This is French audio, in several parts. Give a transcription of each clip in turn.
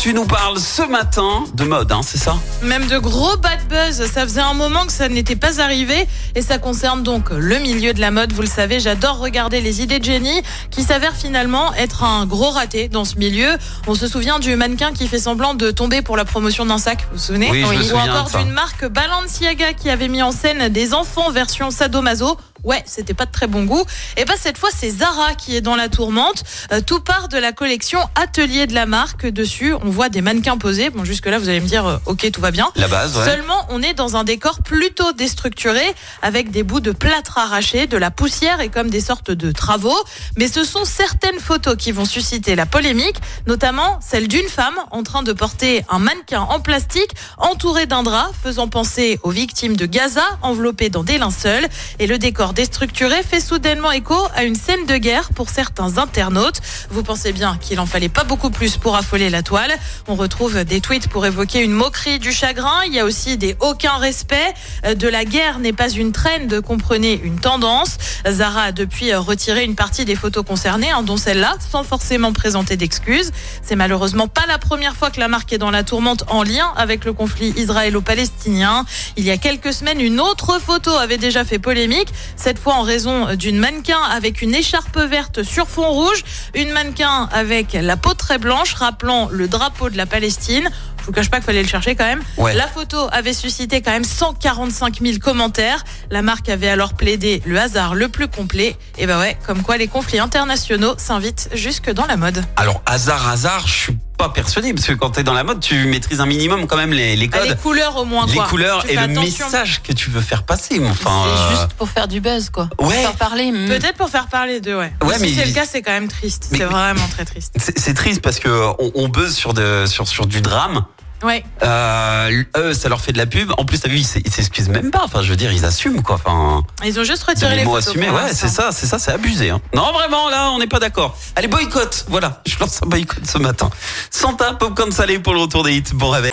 tu nous parles ce matin de mode, hein, c'est ça Même de gros bad buzz, ça faisait un moment que ça n'était pas arrivé et ça concerne donc le milieu de la mode. Vous le savez, j'adore regarder les idées de Jenny qui s'avèrent finalement être un gros raté dans ce milieu. On se souvient du mannequin qui fait semblant de tomber pour la promotion d'un sac, vous vous souvenez Oui, je me Ou encore d'une marque Balenciaga qui avait mis en scène des enfants version sadomaso. Ouais, c'était pas de très bon goût. Et ben cette fois, c'est Zara qui est dans la tourmente. Euh, tout part de la collection Atelier de la marque. Dessus, on voit des mannequins posés. Bon, jusque là, vous allez me dire, euh, ok, tout va bien. La base, ouais. Seulement, on est dans un décor plutôt déstructuré, avec des bouts de plâtre arrachés, de la poussière et comme des sortes de travaux. Mais ce sont certaines photos qui vont susciter la polémique, notamment celle d'une femme en train de porter un mannequin en plastique entouré d'un drap, faisant penser aux victimes de Gaza, enveloppées dans des linceuls. Et le décor déstructuré fait soudainement écho à une scène de guerre pour certains internautes. Vous pensez bien qu'il en fallait pas beaucoup plus pour affoler la toile. On retrouve des tweets pour évoquer une moquerie du chagrin. Il y a aussi des aucun respect. Euh, De la guerre n'est pas une trend, comprenez une tendance. Zara a depuis euh, retiré une partie des photos concernées, hein, dont celle-là, sans forcément présenter d'excuses. C'est malheureusement pas la première fois que la marque est dans la tourmente en lien avec le conflit israélo-palestinien. Il y a quelques semaines, une autre photo avait déjà fait polémique, cette fois en raison d'une mannequin avec une écharpe verte sur fond rouge, une mannequin avec la peau très blanche rappelant le drapeau de la Palestine. Je vous cache pas qu'il fallait le chercher quand même. Ouais. La photo avait suscité quand même 145 000 commentaires. La marque avait alors plaidé le hasard le plus complet. Et bah ouais, comme quoi les conflits internationaux s'invitent jusque dans la mode. Alors, hasard, hasard, je suis pas persuadé, parce que quand t'es dans la mode, tu maîtrises un minimum quand même les, les Ah, codes, les couleurs au moins les quoi. couleurs Tu et le attention. message que tu veux faire passer. Enfin, C'est euh, juste pour faire du buzz, quoi. Pour Ouais. faire parler. mm. Peut-être pour faire parler d'eux, ouais. Ouais, si mais- c'est le cas, c'est quand même triste. Mais- C'est vraiment très triste. c'est c'est triste parce que on, on buzz sur, de, sur, sur du drame. Ouais. Euh, eux, ça leur fait de la pub. En plus, t'as vu, ils s'excusent même pas. Enfin, je veux dire, ils assument quoi. Enfin, Ils ont juste retiré les photos. assumés. Ouais, c'est ça, c'est ça, c'est abusé. hein. Non, vraiment, là, on n'est pas d'accord. Allez, boycott. Voilà, je lance un boycott ce matin. Santa, popcorn salé pour le retour des hits. Bon réveil.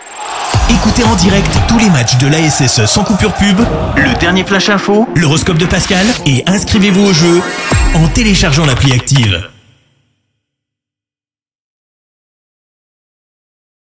Écoutez en direct tous les matchs de l'ASSE sans coupure pub, le dernier flash info, l'horoscope de Pascal et inscrivez-vous au jeu en téléchargeant l'appli active.